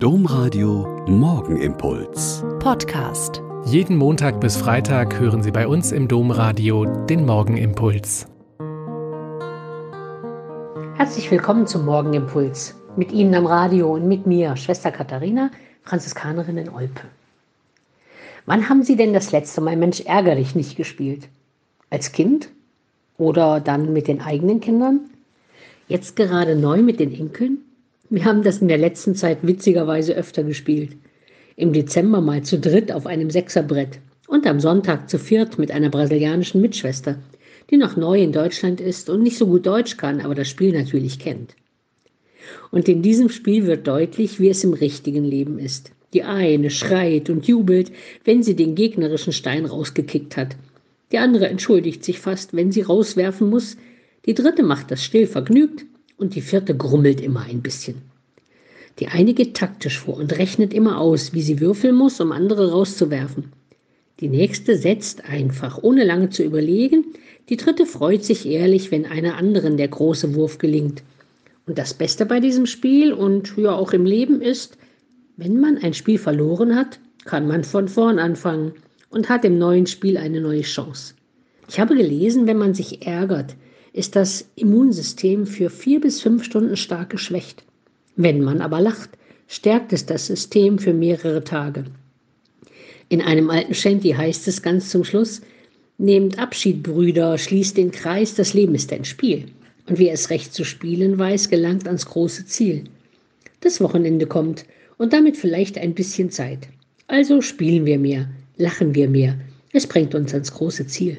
Domradio Morgenimpuls. Podcast. Jeden Montag bis Freitag hören Sie bei uns im Domradio den Morgenimpuls. Herzlich willkommen zum Morgenimpuls. Mit Ihnen am Radio und mit mir, Schwester Katharina, Franziskanerin in Olpe. Wann haben Sie denn das letzte Mal Mensch ärgerlich nicht gespielt? Als Kind? Oder dann mit den eigenen Kindern? Jetzt gerade neu mit den Enkeln? Wir haben das in der letzten Zeit witzigerweise öfter gespielt. Im Dezember mal zu dritt auf einem Sechserbrett und am Sonntag zu viert mit einer brasilianischen Mitschwester, die noch neu in Deutschland ist und nicht so gut Deutsch kann, aber das Spiel natürlich kennt. Und in diesem Spiel wird deutlich, wie es im richtigen Leben ist. Die eine schreit und jubelt, wenn sie den gegnerischen Stein rausgekickt hat. Die andere entschuldigt sich fast, wenn sie rauswerfen muss. Die dritte macht das still vergnügt und die vierte grummelt immer ein bisschen. Die eine geht taktisch vor und rechnet immer aus, wie sie würfeln muss, um andere rauszuwerfen. Die nächste setzt einfach, ohne lange zu überlegen. Die dritte freut sich ehrlich, wenn einer anderen der große Wurf gelingt. Und das Beste bei diesem Spiel und ja auch im Leben ist, wenn man ein Spiel verloren hat, kann man von vorn anfangen und hat im neuen Spiel eine neue Chance. Ich habe gelesen, wenn man sich ärgert, ist das Immunsystem für vier bis fünf Stunden stark geschwächt. Wenn man aber lacht, stärkt es das System für mehrere Tage. In einem alten Shanty heißt es ganz zum Schluss, Nehmt Abschied, Brüder, schließt den Kreis, das Leben ist ein Spiel. Und wer es recht zu spielen weiß, gelangt ans große Ziel. Das Wochenende kommt und damit vielleicht ein bisschen Zeit. Also spielen wir mehr, lachen wir mehr. Es bringt uns ans große Ziel.